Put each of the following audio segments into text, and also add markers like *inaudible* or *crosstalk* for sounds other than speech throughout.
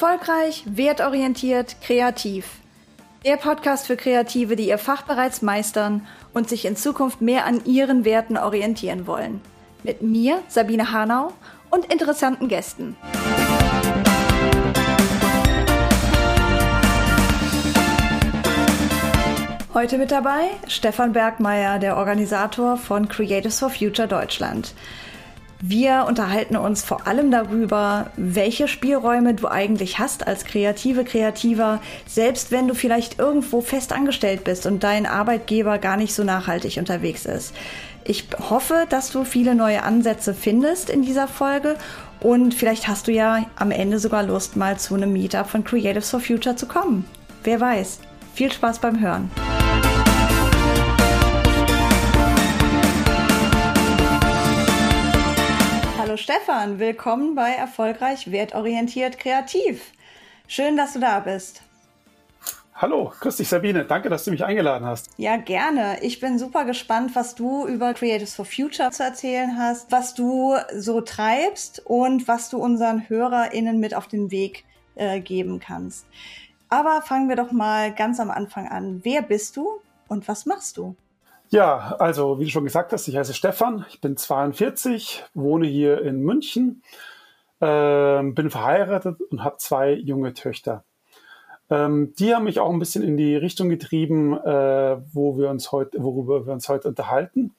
Erfolgreich, wertorientiert, kreativ. Der Podcast für Kreative, die ihr Fach bereits meistern und sich in Zukunft mehr an ihren Werten orientieren wollen. Mit mir, Sabine Hanau, und interessanten Gästen. Heute mit dabei Stefan Bergmeier, der Organisator von Creatives for Future Deutschland. Wir unterhalten uns vor allem darüber, welche Spielräume du eigentlich hast als kreative Kreativer, selbst wenn du vielleicht irgendwo fest angestellt bist und dein Arbeitgeber gar nicht so nachhaltig unterwegs ist. Ich hoffe, dass du viele neue Ansätze findest in dieser Folge und vielleicht hast du ja am Ende sogar Lust, mal zu einem Meetup von Creatives for Future zu kommen. Wer weiß. Viel Spaß beim Hören. Stefan, willkommen bei Erfolgreich Wertorientiert Kreativ. Schön, dass du da bist. Hallo, grüß dich Sabine, danke, dass du mich eingeladen hast. Ja, gerne. Ich bin super gespannt, was du über Creatives for Future zu erzählen hast, was du so treibst und was du unseren HörerInnen mit auf den Weg äh, geben kannst. Aber fangen wir doch mal ganz am Anfang an. Wer bist du und was machst du? Ja, also wie du schon gesagt hast, ich heiße Stefan, ich bin 42, wohne hier in München, äh, bin verheiratet und habe zwei junge Töchter. Ähm, die haben mich auch ein bisschen in die Richtung getrieben, äh, wo wir uns heute, worüber wir uns heute unterhalten.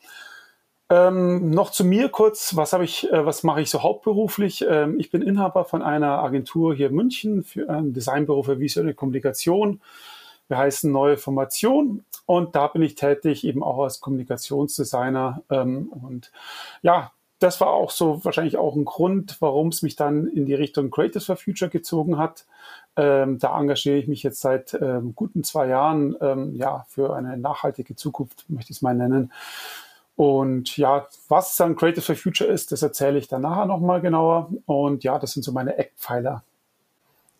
Ähm, noch zu mir kurz, was habe ich, äh, was mache ich so hauptberuflich? Ähm, ich bin Inhaber von einer Agentur hier in München für ein Designbüro für visuelle Kommunikation. Wir heißen Neue Formation und da bin ich tätig eben auch als Kommunikationsdesigner. Ähm, und ja, das war auch so wahrscheinlich auch ein Grund, warum es mich dann in die Richtung Creators for Future gezogen hat. Ähm, da engagiere ich mich jetzt seit ähm, guten zwei Jahren ähm, ja, für eine nachhaltige Zukunft, möchte ich es mal nennen. Und ja, was dann Creative for Future ist, das erzähle ich dann nachher nochmal genauer. Und ja, das sind so meine Eckpfeiler.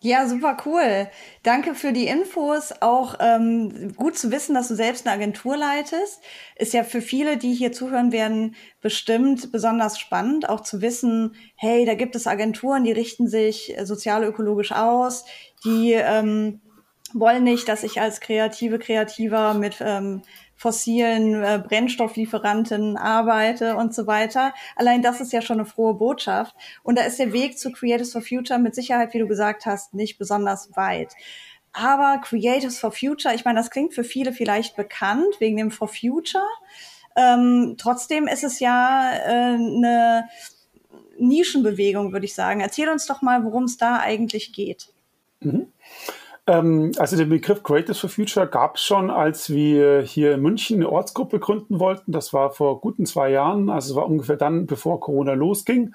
Ja, super cool. Danke für die Infos. Auch ähm, gut zu wissen, dass du selbst eine Agentur leitest. Ist ja für viele, die hier zuhören werden, bestimmt besonders spannend, auch zu wissen, hey, da gibt es Agenturen, die richten sich sozial-ökologisch aus, die ähm, wollen nicht, dass ich als kreative Kreativer mit ähm, fossilen äh, Brennstofflieferanten arbeite und so weiter. Allein das ist ja schon eine frohe Botschaft. Und da ist der Weg zu Creatives for Future mit Sicherheit, wie du gesagt hast, nicht besonders weit. Aber Creatives for Future, ich meine, das klingt für viele vielleicht bekannt wegen dem For Future. Ähm, trotzdem ist es ja äh, eine Nischenbewegung, würde ich sagen. Erzähl uns doch mal, worum es da eigentlich geht. Mhm. Ähm, also den Begriff Creators for Future gab es schon, als wir hier in München eine Ortsgruppe gründen wollten. Das war vor guten zwei Jahren, also es war ungefähr dann, bevor Corona losging.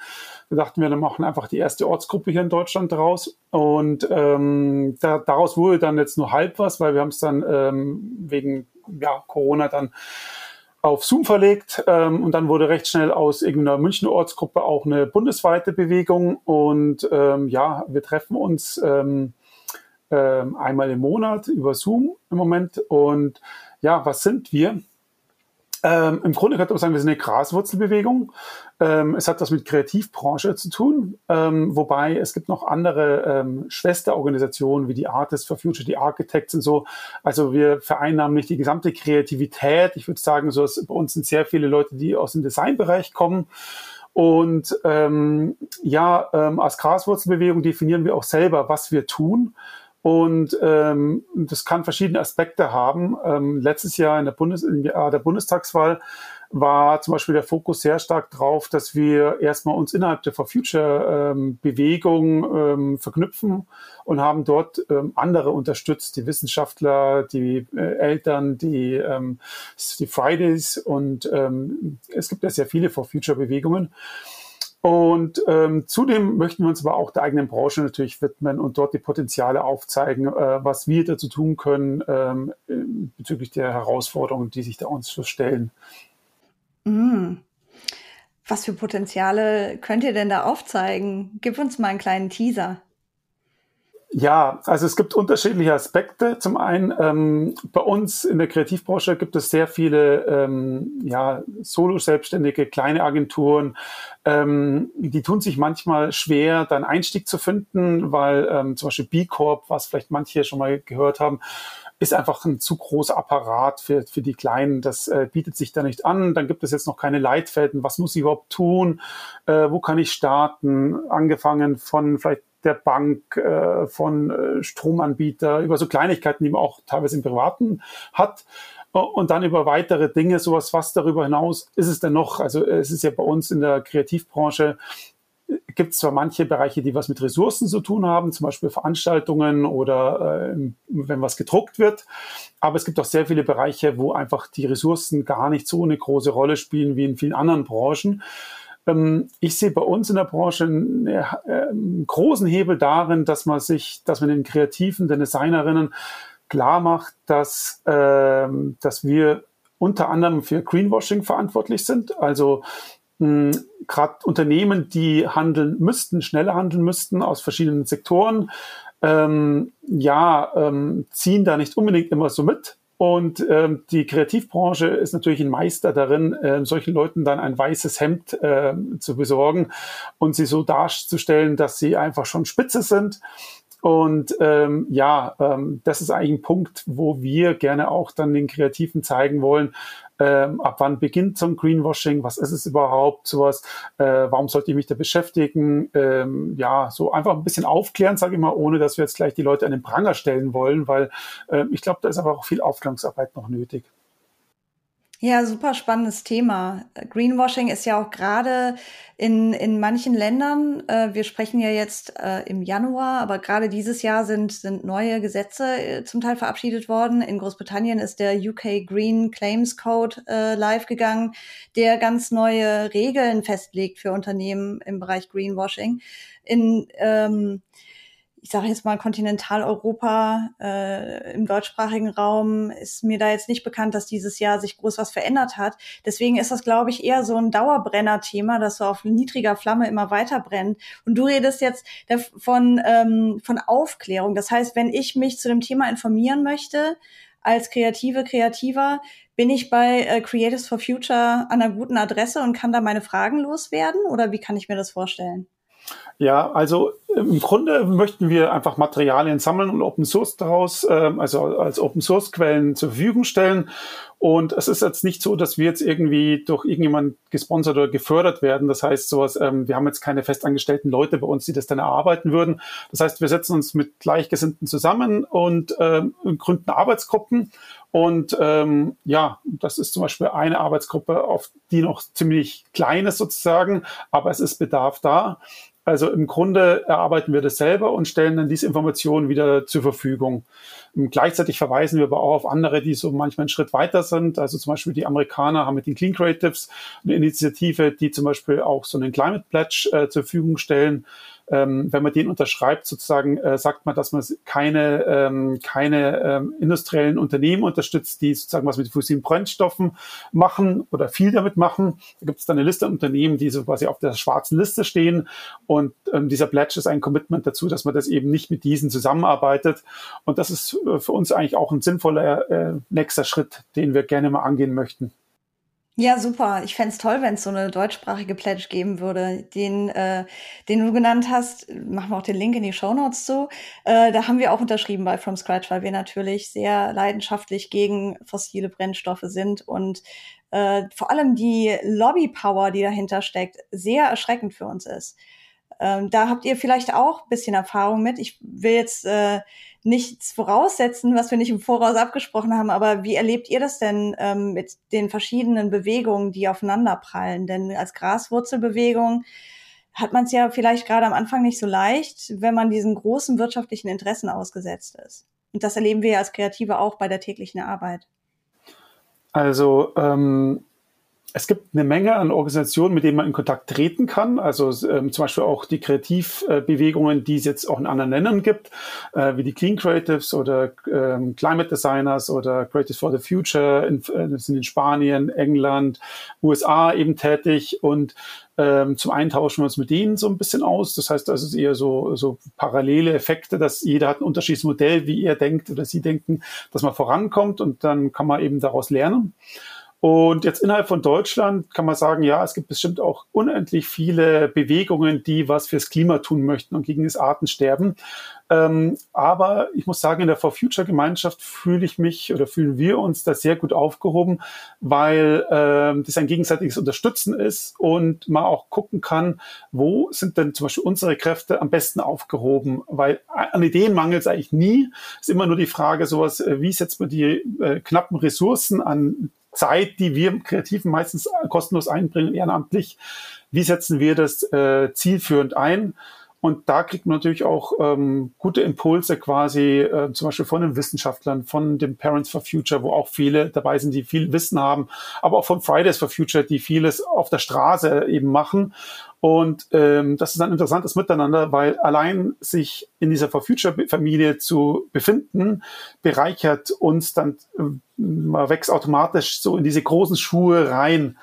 Da dachten wir, dann machen einfach die erste Ortsgruppe hier in Deutschland draus. Und ähm, da, daraus wurde dann jetzt nur halb was, weil wir haben es dann ähm, wegen ja, Corona dann auf Zoom verlegt ähm, und dann wurde recht schnell aus irgendeiner Münchner Ortsgruppe auch eine bundesweite Bewegung und ähm, ja, wir treffen uns ähm, einmal im Monat über Zoom im Moment. Und ja, was sind wir? Ähm, Im Grunde könnte man sagen, wir sind eine Graswurzelbewegung. Ähm, es hat was mit Kreativbranche zu tun, ähm, wobei es gibt noch andere ähm, Schwesterorganisationen wie die Artists for Future, die Architects und so. Also wir vereinnahmen nicht die gesamte Kreativität. Ich würde sagen, so bei uns sind sehr viele Leute, die aus dem Designbereich kommen. Und ähm, ja, ähm, als Graswurzelbewegung definieren wir auch selber, was wir tun. Und ähm, das kann verschiedene Aspekte haben. Ähm, letztes Jahr in der, Bundes Jahr der Bundestagswahl war zum Beispiel der Fokus sehr stark drauf, dass wir erstmal uns innerhalb der For Future ähm, ähm, verknüpfen und haben dort ähm, andere unterstützt, die Wissenschaftler, die äh, Eltern, die, ähm, die Fridays und ähm, es gibt ja sehr viele For Future Bewegungen. Und ähm, zudem möchten wir uns aber auch der eigenen Branche natürlich widmen und dort die Potenziale aufzeigen, äh, was wir dazu tun können ähm, bezüglich der Herausforderungen, die sich da uns so stellen. Mm. Was für Potenziale könnt ihr denn da aufzeigen? Gib uns mal einen kleinen Teaser. Ja, also es gibt unterschiedliche Aspekte. Zum einen ähm, bei uns in der Kreativbranche gibt es sehr viele ähm, ja, Solo-Selbstständige, kleine Agenturen, ähm, die tun sich manchmal schwer, dann Einstieg zu finden, weil ähm, zum Beispiel B Corp, was vielleicht manche schon mal gehört haben, ist einfach ein zu großer Apparat für, für die Kleinen. Das äh, bietet sich da nicht an. Dann gibt es jetzt noch keine Leitfäden. Was muss ich überhaupt tun? Äh, wo kann ich starten? Angefangen von vielleicht der Bank, äh, von äh, Stromanbieter, über so Kleinigkeiten, die man auch teilweise im Privaten hat. Und dann über weitere Dinge, sowas, was darüber hinaus ist es denn noch? Also es ist ja bei uns in der Kreativbranche gibt es zwar manche Bereiche, die was mit Ressourcen zu tun haben, zum Beispiel Veranstaltungen oder äh, wenn was gedruckt wird, aber es gibt auch sehr viele Bereiche, wo einfach die Ressourcen gar nicht so eine große Rolle spielen wie in vielen anderen Branchen. Ähm, ich sehe bei uns in der Branche einen, äh, einen großen Hebel darin, dass man sich, dass man den Kreativen, den Designerinnen klar macht, dass, äh, dass wir unter anderem für Greenwashing verantwortlich sind. Also gerade Unternehmen, die handeln müssten, schneller handeln müssten aus verschiedenen Sektoren, ähm, ja, ähm, ziehen da nicht unbedingt immer so mit. Und ähm, die Kreativbranche ist natürlich ein Meister darin, äh, solchen Leuten dann ein weißes Hemd äh, zu besorgen und sie so darzustellen, dass sie einfach schon spitze sind. Und ähm, ja, ähm, das ist eigentlich ein Punkt, wo wir gerne auch dann den Kreativen zeigen wollen, ähm, ab wann beginnt so ein Greenwashing, was ist es überhaupt, sowas, äh, warum sollte ich mich da beschäftigen, ähm, ja, so einfach ein bisschen aufklären, sage ich mal, ohne dass wir jetzt gleich die Leute an den Pranger stellen wollen, weil äh, ich glaube, da ist aber auch viel Aufklärungsarbeit noch nötig. Ja, super spannendes Thema. Greenwashing ist ja auch gerade in, in manchen Ländern, äh, wir sprechen ja jetzt äh, im Januar, aber gerade dieses Jahr sind, sind neue Gesetze äh, zum Teil verabschiedet worden. In Großbritannien ist der UK Green Claims Code äh, live gegangen, der ganz neue Regeln festlegt für Unternehmen im Bereich Greenwashing. In ähm, ich sage jetzt mal Kontinentaleuropa, äh, im deutschsprachigen Raum ist mir da jetzt nicht bekannt, dass dieses Jahr sich groß was verändert hat. Deswegen ist das, glaube ich, eher so ein Dauerbrenner-Thema, das so auf niedriger Flamme immer weiter brennt. Und du redest jetzt von, ähm, von Aufklärung. Das heißt, wenn ich mich zu dem Thema informieren möchte, als Kreative, Kreativer, bin ich bei äh, Creatives for Future an einer guten Adresse und kann da meine Fragen loswerden? Oder wie kann ich mir das vorstellen? Ja, also im Grunde möchten wir einfach Materialien sammeln und Open Source daraus, äh, also als Open Source Quellen zur Verfügung stellen. Und es ist jetzt nicht so, dass wir jetzt irgendwie durch irgendjemand gesponsert oder gefördert werden. Das heißt, sowas, ähm, wir haben jetzt keine festangestellten Leute bei uns, die das dann erarbeiten würden. Das heißt, wir setzen uns mit Gleichgesinnten zusammen und ähm, gründen Arbeitsgruppen. Und ähm, ja, das ist zum Beispiel eine Arbeitsgruppe, auf die noch ziemlich klein ist sozusagen, aber es ist Bedarf da. Also im Grunde erarbeiten wir das selber und stellen dann diese Informationen wieder zur Verfügung. Und gleichzeitig verweisen wir aber auch auf andere, die so manchmal einen Schritt weiter sind. Also zum Beispiel die Amerikaner haben mit den Clean Creatives eine Initiative, die zum Beispiel auch so einen Climate Pledge äh, zur Verfügung stellen, ähm, wenn man den unterschreibt, sozusagen, äh, sagt man, dass man keine, ähm, keine ähm, industriellen Unternehmen unterstützt, die sozusagen was mit fossilen Brennstoffen machen oder viel damit machen. Da gibt es dann eine Liste an Unternehmen, die so quasi auf der schwarzen Liste stehen. Und ähm, dieser Pledge ist ein Commitment dazu, dass man das eben nicht mit diesen zusammenarbeitet. Und das ist äh, für uns eigentlich auch ein sinnvoller äh, nächster Schritt, den wir gerne mal angehen möchten. Ja, super. Ich fände toll, wenn es so eine deutschsprachige Pledge geben würde. Den, äh, den du genannt hast, machen wir auch den Link in die Show Notes zu. Äh, da haben wir auch unterschrieben bei From Scratch, weil wir natürlich sehr leidenschaftlich gegen fossile Brennstoffe sind und äh, vor allem die Lobby-Power, die dahinter steckt, sehr erschreckend für uns ist. Ähm, da habt ihr vielleicht auch ein bisschen Erfahrung mit. Ich will jetzt äh, nichts voraussetzen, was wir nicht im Voraus abgesprochen haben, aber wie erlebt ihr das denn ähm, mit den verschiedenen Bewegungen, die aufeinander prallen? Denn als Graswurzelbewegung hat man es ja vielleicht gerade am Anfang nicht so leicht, wenn man diesen großen wirtschaftlichen Interessen ausgesetzt ist. Und das erleben wir ja als Kreative auch bei der täglichen Arbeit. Also ähm, es gibt eine Menge an Organisationen, mit denen man in Kontakt treten kann. Also ähm, zum Beispiel auch die Kreativbewegungen, die es jetzt auch in anderen Ländern gibt, äh, wie die Clean Creatives oder ähm, Climate Designers oder Creatives for the Future. In, äh, sind in Spanien, England, USA eben tätig und ähm, zum einen tauschen wir uns mit denen so ein bisschen aus. Das heißt, das ist eher so, so parallele Effekte, dass jeder hat ein unterschiedliches Modell, wie ihr denkt oder sie denken, dass man vorankommt und dann kann man eben daraus lernen. Und jetzt innerhalb von Deutschland kann man sagen, ja, es gibt bestimmt auch unendlich viele Bewegungen, die was fürs Klima tun möchten und gegen das Artensterben. Ähm, aber ich muss sagen, in der For Future Gemeinschaft fühle ich mich oder fühlen wir uns da sehr gut aufgehoben, weil ähm, das ein gegenseitiges Unterstützen ist und man auch gucken kann, wo sind denn zum Beispiel unsere Kräfte am besten aufgehoben, weil an Ideen mangelt es eigentlich nie. Es ist immer nur die Frage, sowas, äh, wie setzt man die äh, knappen Ressourcen an Zeit, die wir Kreativen meistens kostenlos einbringen, ehrenamtlich, wie setzen wir das äh, zielführend ein? Und da kriegt man natürlich auch ähm, gute Impulse quasi, äh, zum Beispiel von den Wissenschaftlern, von dem Parents for Future, wo auch viele dabei sind, die viel Wissen haben, aber auch von Fridays for Future, die vieles auf der Straße eben machen. Und ähm, das ist ein interessantes Miteinander, weil allein sich in dieser For Future Familie zu befinden, bereichert uns dann, äh, man wächst automatisch so in diese großen Schuhe rein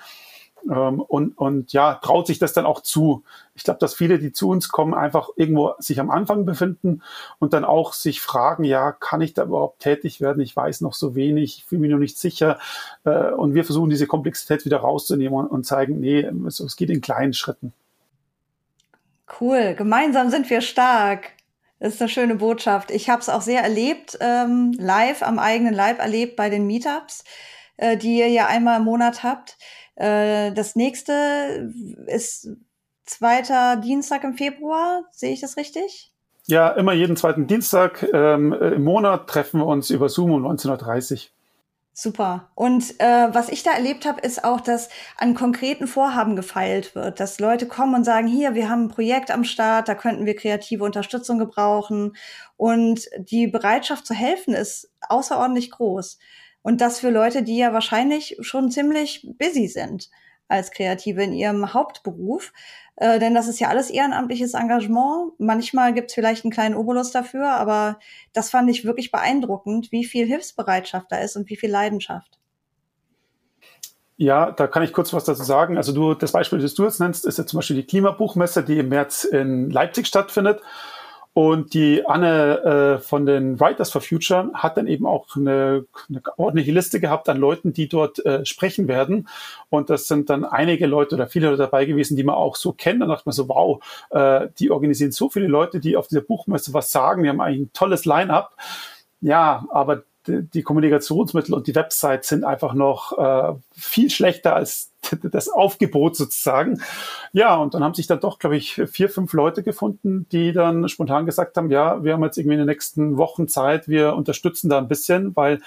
und, und ja, traut sich das dann auch zu. Ich glaube, dass viele, die zu uns kommen, einfach irgendwo sich am Anfang befinden und dann auch sich fragen, ja, kann ich da überhaupt tätig werden? Ich weiß noch so wenig, ich fühle mich noch nicht sicher. Äh, und wir versuchen diese Komplexität wieder rauszunehmen und, und zeigen, nee, es, es geht in kleinen Schritten. Cool, gemeinsam sind wir stark. Das ist eine schöne Botschaft. Ich habe es auch sehr erlebt, ähm, live, am eigenen Leib erlebt bei den Meetups, äh, die ihr ja einmal im Monat habt. Äh, das nächste ist zweiter Dienstag im Februar. Sehe ich das richtig? Ja, immer jeden zweiten Dienstag ähm, im Monat treffen wir uns über Zoom um 19.30 Uhr. Super. Und äh, was ich da erlebt habe, ist auch, dass an konkreten Vorhaben gefeilt wird, dass Leute kommen und sagen, hier, wir haben ein Projekt am Start, da könnten wir kreative Unterstützung gebrauchen. Und die Bereitschaft zu helfen ist außerordentlich groß. Und das für Leute, die ja wahrscheinlich schon ziemlich busy sind als Kreative in ihrem Hauptberuf. Äh, denn das ist ja alles ehrenamtliches Engagement. Manchmal gibt es vielleicht einen kleinen Obolus dafür, aber das fand ich wirklich beeindruckend, wie viel Hilfsbereitschaft da ist und wie viel Leidenschaft. Ja, da kann ich kurz was dazu sagen. Also du, das Beispiel, das du jetzt nennst, ist ja zum Beispiel die Klimabuchmesse, die im März in Leipzig stattfindet. Und die Anne äh, von den Writers for Future hat dann eben auch eine, eine ordentliche Liste gehabt an Leuten, die dort äh, sprechen werden. Und das sind dann einige Leute oder viele Leute dabei gewesen, die man auch so kennt. Dann dachte man so, wow, äh, die organisieren so viele Leute, die auf dieser Buchmesse was sagen. Die haben eigentlich ein tolles Line-up. Ja, aber die, Kommunikationsmittel und die Websites sind einfach noch äh, viel schlechter als *laughs* das Aufgebot sozusagen. Ja, und dann haben sich dann doch, glaube ich, vier, fünf Leute gefunden, die dann spontan gesagt haben, ja, wir haben jetzt irgendwie in den nächsten Wochen Zeit, wir unterstützen da ein bisschen, weil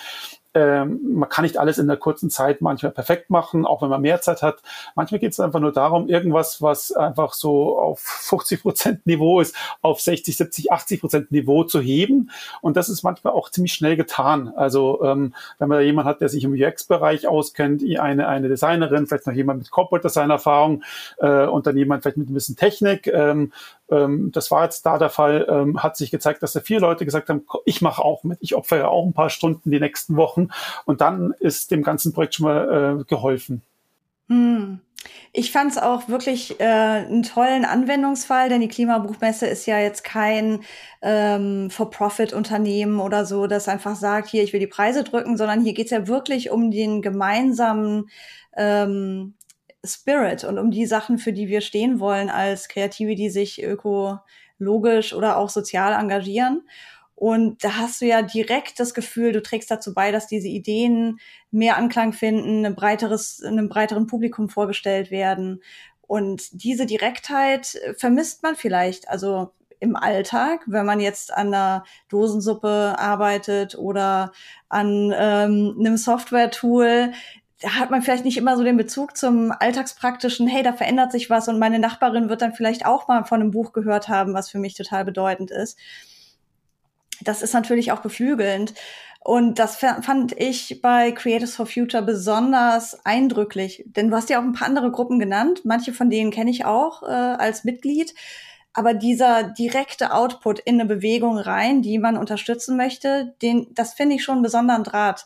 ähm, man kann nicht alles in der kurzen Zeit manchmal perfekt machen, auch wenn man mehr Zeit hat. Manchmal geht es einfach nur darum, irgendwas, was einfach so auf 50 Prozent Niveau ist, auf 60, 70, 80 Prozent Niveau zu heben. Und das ist manchmal auch ziemlich schnell getan. Also ähm, wenn man da jemand hat, der sich im UX-Bereich auskennt, eine, eine Designerin, vielleicht noch jemand mit Corporate Design-Erfahrung äh, und dann jemand vielleicht mit ein bisschen Technik, ähm, ähm, das war jetzt da der Fall, ähm, hat sich gezeigt, dass da vier Leute gesagt haben, ich mache auch mit, ich opfere auch ein paar Stunden die nächsten Wochen und dann ist dem ganzen Projekt schon mal äh, geholfen. Hm. Ich fand es auch wirklich äh, einen tollen Anwendungsfall, denn die Klimabuchmesse ist ja jetzt kein ähm, For-Profit-Unternehmen oder so, das einfach sagt, hier, ich will die Preise drücken, sondern hier geht es ja wirklich um den gemeinsamen ähm, Spirit und um die Sachen, für die wir stehen wollen als Kreative, die sich ökologisch oder auch sozial engagieren. Und da hast du ja direkt das Gefühl, du trägst dazu bei, dass diese Ideen mehr Anklang finden, ein breiteres, einem breiteren Publikum vorgestellt werden. Und diese Direktheit vermisst man vielleicht, also im Alltag, wenn man jetzt an einer Dosensuppe arbeitet oder an ähm, einem Software-Tool, hat man vielleicht nicht immer so den Bezug zum alltagspraktischen, hey, da verändert sich was und meine Nachbarin wird dann vielleicht auch mal von einem Buch gehört haben, was für mich total bedeutend ist. Das ist natürlich auch beflügelnd. Und das fand ich bei Creators for Future besonders eindrücklich. Denn du hast ja auch ein paar andere Gruppen genannt. Manche von denen kenne ich auch äh, als Mitglied. Aber dieser direkte Output in eine Bewegung rein, die man unterstützen möchte, den, das finde ich schon einen besonderen Draht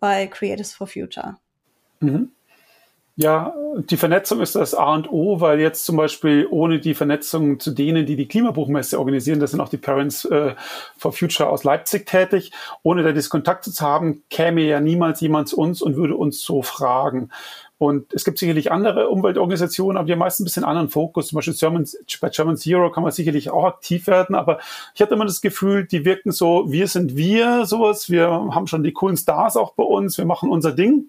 bei Creators for Future. Mhm. Ja, die Vernetzung ist das A und O, weil jetzt zum Beispiel ohne die Vernetzung zu denen, die die Klimabuchmesse organisieren, das sind auch die Parents äh, for Future aus Leipzig tätig, ohne da diese Kontakte zu haben, käme ja niemals jemand zu uns und würde uns so fragen. Und es gibt sicherlich andere Umweltorganisationen, aber die haben meist ein bisschen anderen Fokus. Zum Beispiel German, bei German Zero kann man sicherlich auch aktiv werden, aber ich hatte immer das Gefühl, die wirken so, wir sind wir, sowas. Wir haben schon die coolen Stars auch bei uns, wir machen unser Ding.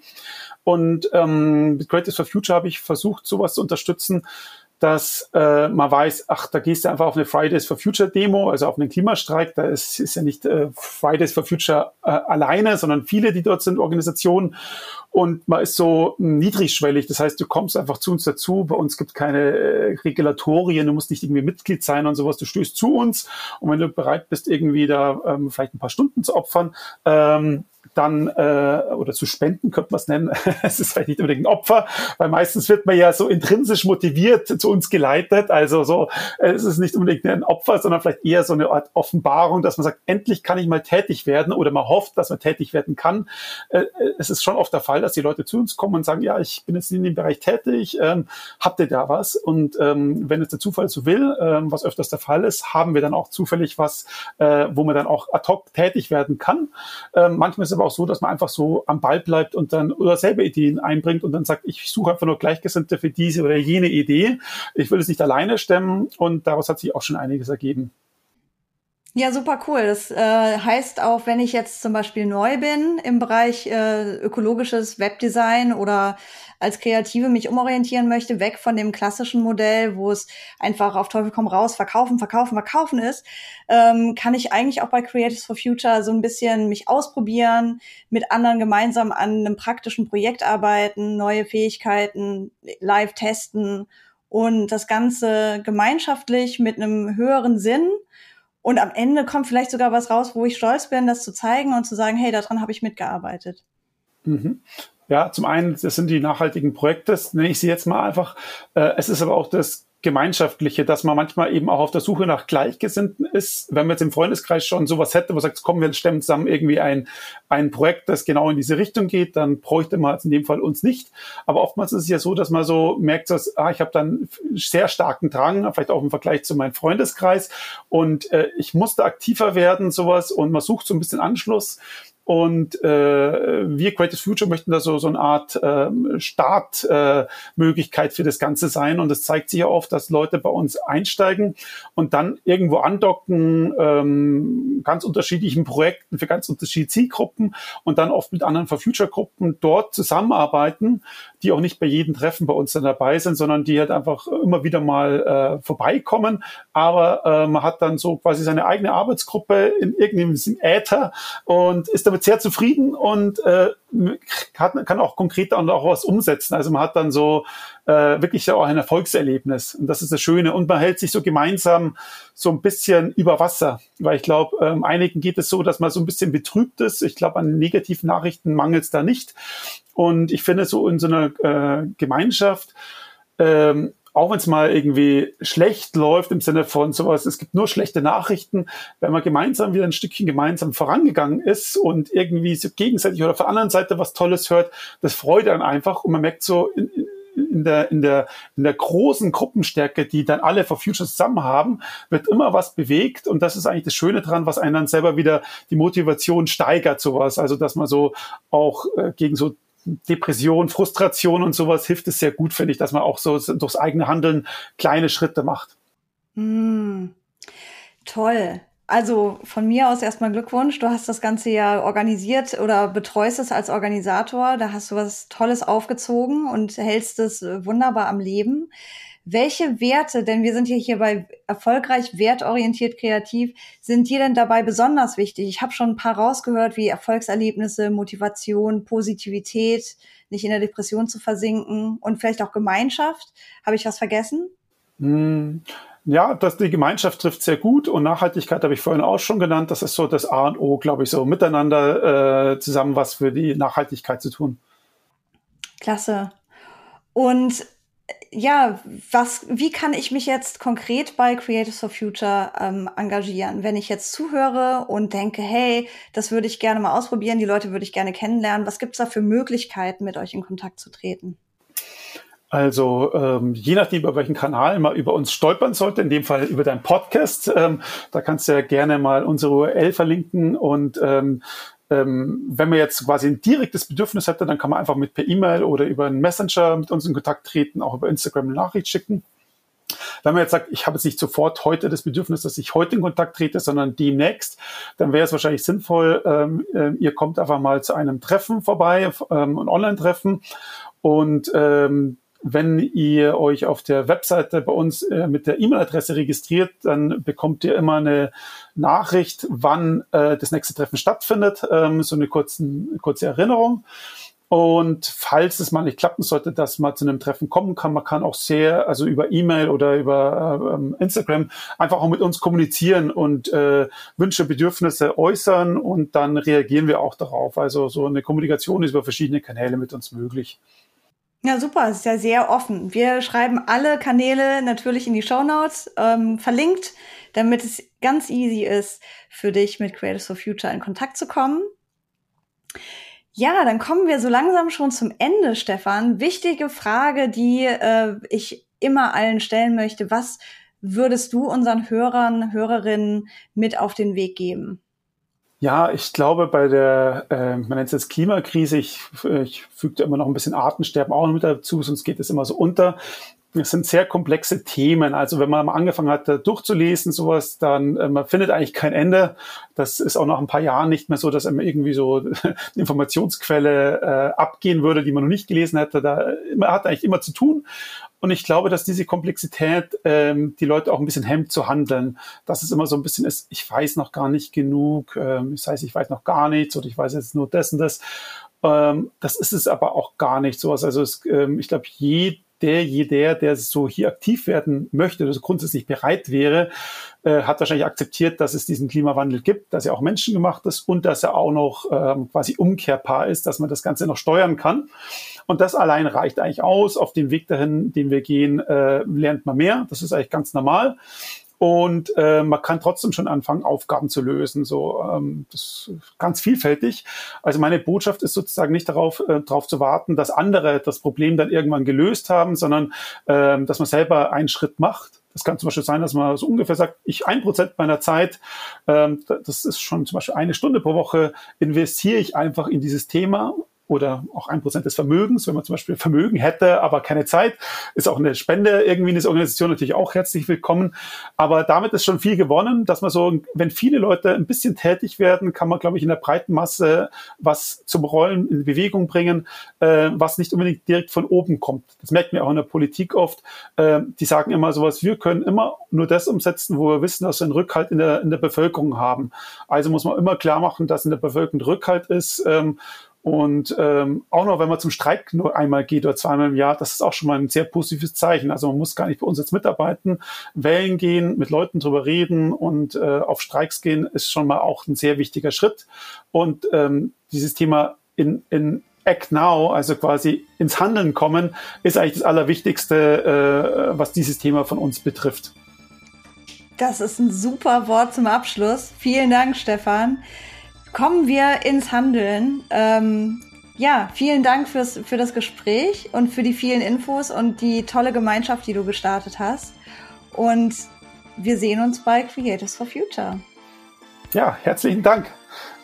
Und ähm, mit Creators for Future habe ich versucht, sowas zu unterstützen, dass äh, man weiß, ach, da gehst du einfach auf eine Fridays for Future Demo, also auf einen Klimastreik. Da ist, ist ja nicht äh, Fridays for Future äh, alleine, sondern viele, die dort sind, Organisationen. Und man ist so niedrigschwellig. Das heißt, du kommst einfach zu uns dazu. Bei uns gibt keine äh, Regulatorien. Du musst nicht irgendwie Mitglied sein und sowas. Du stößt zu uns. Und wenn du bereit bist, irgendwie da ähm, vielleicht ein paar Stunden zu opfern, ähm, dann äh, oder zu spenden, könnte man es nennen. *laughs* es ist vielleicht nicht unbedingt ein Opfer, weil meistens wird man ja so intrinsisch motiviert zu uns geleitet. Also so, äh, es ist nicht unbedingt ein Opfer, sondern vielleicht eher so eine Art Offenbarung, dass man sagt, endlich kann ich mal tätig werden oder man hofft, dass man tätig werden kann. Äh, es ist schon oft der Fall, dass die Leute zu uns kommen und sagen, ja, ich bin jetzt in dem Bereich tätig, ähm, habt ihr da was? Und ähm, wenn es der Zufall so will, ähm, was öfters der Fall ist, haben wir dann auch zufällig was, äh, wo man dann auch ad hoc tätig werden kann. Ähm, manchmal ist es aber auch so, dass man einfach so am Ball bleibt und dann oder selber Ideen einbringt und dann sagt, ich suche einfach nur Gleichgesinnte für diese oder jene Idee. Ich will es nicht alleine stemmen und daraus hat sich auch schon einiges ergeben. Ja, super cool. Das äh, heißt auch, wenn ich jetzt zum Beispiel neu bin im Bereich äh, ökologisches Webdesign oder als Kreative mich umorientieren möchte, weg von dem klassischen Modell, wo es einfach auf Teufel komm raus, verkaufen, verkaufen, verkaufen ist, ähm, kann ich eigentlich auch bei Creatives for Future so ein bisschen mich ausprobieren, mit anderen gemeinsam an einem praktischen Projekt arbeiten, neue Fähigkeiten live testen und das Ganze gemeinschaftlich mit einem höheren Sinn und am Ende kommt vielleicht sogar was raus, wo ich stolz bin, das zu zeigen und zu sagen, hey, daran habe ich mitgearbeitet. Mhm. Ja, zum einen, das sind die nachhaltigen Projekte, das nenne ich sie jetzt mal einfach. Äh, es ist aber auch das Gemeinschaftliche, dass man manchmal eben auch auf der Suche nach Gleichgesinnten ist. Wenn man jetzt im Freundeskreis schon sowas hätte, wo man sagt, komm, wir stemmen zusammen irgendwie ein, ein Projekt, das genau in diese Richtung geht, dann bräuchte man in dem Fall uns nicht. Aber oftmals ist es ja so, dass man so merkt, dass ah, ich habe dann sehr starken Drang, vielleicht auch im Vergleich zu meinem Freundeskreis und äh, ich musste aktiver werden, sowas und man sucht so ein bisschen Anschluss. Und äh, wir Creative Future möchten da so, so eine Art äh, Startmöglichkeit äh, für das Ganze sein. Und es zeigt sich ja oft, dass Leute bei uns einsteigen und dann irgendwo andocken, ähm, ganz unterschiedlichen Projekten für ganz unterschiedliche Zielgruppen und dann oft mit anderen For Future Gruppen dort zusammenarbeiten, die auch nicht bei jedem Treffen bei uns dann dabei sind, sondern die halt einfach immer wieder mal äh, vorbeikommen. Aber äh, man hat dann so quasi seine eigene Arbeitsgruppe in irgendeinem Äther und ist damit sehr zufrieden und äh, kann, kann auch konkret dann auch was umsetzen. Also man hat dann so äh, wirklich auch ein Erfolgserlebnis. Und das ist das Schöne. Und man hält sich so gemeinsam so ein bisschen über Wasser. Weil ich glaube, ähm, einigen geht es so, dass man so ein bisschen betrübt ist. Ich glaube, an negativen Nachrichten mangelt es da nicht. Und ich finde so in so einer äh, Gemeinschaft, ähm, auch wenn es mal irgendwie schlecht läuft im Sinne von sowas, es gibt nur schlechte Nachrichten, wenn man gemeinsam wieder ein Stückchen gemeinsam vorangegangen ist und irgendwie so gegenseitig oder von der anderen Seite was Tolles hört, das freut dann einfach und man merkt so in, in der, in der, in der großen Gruppenstärke, die dann alle for Future zusammen haben, wird immer was bewegt. Und das ist eigentlich das Schöne dran, was einen dann selber wieder die Motivation steigert, sowas. Also, dass man so auch äh, gegen so Depression, Frustration und sowas hilft es sehr gut, finde ich, dass man auch so durchs eigene Handeln kleine Schritte macht. Mm, toll. Also von mir aus erstmal Glückwunsch. Du hast das Ganze ja organisiert oder betreust es als Organisator. Da hast du was Tolles aufgezogen und hältst es wunderbar am Leben. Welche Werte, denn wir sind ja hier bei erfolgreich, wertorientiert, kreativ, sind dir denn dabei besonders wichtig? Ich habe schon ein paar rausgehört, wie Erfolgserlebnisse, Motivation, Positivität, nicht in der Depression zu versinken und vielleicht auch Gemeinschaft. Habe ich was vergessen? Hm. Ja, das, die Gemeinschaft trifft sehr gut und Nachhaltigkeit habe ich vorhin auch schon genannt. Das ist so das A und O, glaube ich, so miteinander äh, zusammen was für die Nachhaltigkeit zu tun. Klasse. Und ja, was, wie kann ich mich jetzt konkret bei Creators for Future ähm, engagieren? Wenn ich jetzt zuhöre und denke, hey, das würde ich gerne mal ausprobieren, die Leute würde ich gerne kennenlernen, was gibt es da für Möglichkeiten, mit euch in Kontakt zu treten? Also ähm, je nachdem, über welchen Kanal man über uns stolpern sollte, in dem Fall über deinen Podcast, ähm, da kannst du ja gerne mal unsere URL verlinken und ähm, ähm, wenn man jetzt quasi ein direktes Bedürfnis hätte, dann kann man einfach mit per E-Mail oder über einen Messenger mit uns in Kontakt treten, auch über Instagram eine Nachricht schicken. Wenn man jetzt sagt, ich habe jetzt nicht sofort heute das Bedürfnis, dass ich heute in Kontakt trete, sondern demnächst, dann wäre es wahrscheinlich sinnvoll, ähm, äh, ihr kommt einfach mal zu einem Treffen vorbei, ähm, ein Online-Treffen und ähm, wenn ihr euch auf der Webseite bei uns äh, mit der E-Mail-Adresse registriert, dann bekommt ihr immer eine Nachricht, wann äh, das nächste Treffen stattfindet, ähm, so eine kurzen, kurze Erinnerung. Und falls es mal nicht klappen sollte, dass man zu einem Treffen kommen kann, man kann auch sehr, also über E-Mail oder über äh, Instagram einfach auch mit uns kommunizieren und äh, Wünsche, Bedürfnisse äußern und dann reagieren wir auch darauf. Also so eine Kommunikation ist über verschiedene Kanäle mit uns möglich. Ja, super, ist ja sehr offen. Wir schreiben alle Kanäle natürlich in die Show Notes ähm, verlinkt, damit es ganz easy ist, für dich mit Creators for Future in Kontakt zu kommen. Ja, dann kommen wir so langsam schon zum Ende, Stefan. Wichtige Frage, die äh, ich immer allen stellen möchte. Was würdest du unseren Hörern, Hörerinnen mit auf den Weg geben? Ja, ich glaube, bei der, äh, man nennt es jetzt Klimakrise, ich, ich füge da immer noch ein bisschen Artensterben auch noch mit dazu, sonst geht es immer so unter. Es sind sehr komplexe Themen. Also wenn man mal angefangen hat, durchzulesen, sowas, dann äh, man findet eigentlich kein Ende. Das ist auch nach ein paar Jahren nicht mehr so, dass einem irgendwie so *laughs* eine Informationsquelle äh, abgehen würde, die man noch nicht gelesen hätte. Da man hat eigentlich immer zu tun. Und ich glaube, dass diese Komplexität ähm, die Leute auch ein bisschen hemmt zu handeln. Dass es immer so ein bisschen ist, ich weiß noch gar nicht genug, ähm, das heißt, ich weiß noch gar nichts oder ich weiß jetzt nur das und das. Ähm, das ist es aber auch gar nicht so. Also es, ähm, ich glaube, je der, jeder, der so hier aktiv werden möchte, also grundsätzlich bereit wäre, äh, hat wahrscheinlich akzeptiert, dass es diesen Klimawandel gibt, dass er auch menschengemacht ist und dass er auch noch ähm, quasi umkehrbar ist, dass man das Ganze noch steuern kann. Und das allein reicht eigentlich aus. Auf dem Weg dahin, den wir gehen, äh, lernt man mehr. Das ist eigentlich ganz normal. Und äh, man kann trotzdem schon anfangen, Aufgaben zu lösen. So, ähm, das ist ganz vielfältig. Also meine Botschaft ist sozusagen nicht darauf, äh, darauf zu warten, dass andere das Problem dann irgendwann gelöst haben, sondern äh, dass man selber einen Schritt macht. Das kann zum Beispiel sein, dass man so ungefähr sagt, ich ein Prozent meiner Zeit, ähm, das ist schon zum Beispiel eine Stunde pro Woche, investiere ich einfach in dieses Thema oder auch ein Prozent des Vermögens, wenn man zum Beispiel Vermögen hätte, aber keine Zeit, ist auch eine Spende irgendwie in dieser Organisation natürlich auch herzlich willkommen. Aber damit ist schon viel gewonnen, dass man so, wenn viele Leute ein bisschen tätig werden, kann man, glaube ich, in der breiten Masse was zum Rollen in Bewegung bringen, äh, was nicht unbedingt direkt von oben kommt. Das merkt man auch in der Politik oft. Äh, die sagen immer sowas, wir können immer nur das umsetzen, wo wir wissen, dass wir einen Rückhalt in der, in der Bevölkerung haben. Also muss man immer klar machen, dass in der Bevölkerung Rückhalt ist. Ähm, und ähm, auch noch, wenn man zum Streik nur einmal geht oder zweimal im Jahr, das ist auch schon mal ein sehr positives Zeichen. Also man muss gar nicht bei uns jetzt mitarbeiten, wählen gehen, mit Leuten drüber reden und äh, auf Streiks gehen, ist schon mal auch ein sehr wichtiger Schritt. Und ähm, dieses Thema in, in Act Now, also quasi ins Handeln kommen, ist eigentlich das Allerwichtigste, äh, was dieses Thema von uns betrifft. Das ist ein super Wort zum Abschluss. Vielen Dank, Stefan kommen wir ins Handeln. Ähm, ja, vielen Dank fürs, für das Gespräch und für die vielen Infos und die tolle Gemeinschaft, die du gestartet hast. Und wir sehen uns bei Creators for Future. Ja, herzlichen Dank.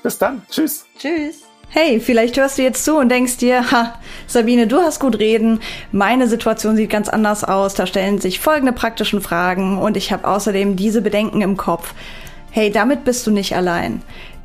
Bis dann. Tschüss. Tschüss. Hey, vielleicht hörst du jetzt zu und denkst dir, ha, Sabine, du hast gut reden. Meine Situation sieht ganz anders aus. Da stellen sich folgende praktischen Fragen und ich habe außerdem diese Bedenken im Kopf. Hey, damit bist du nicht allein.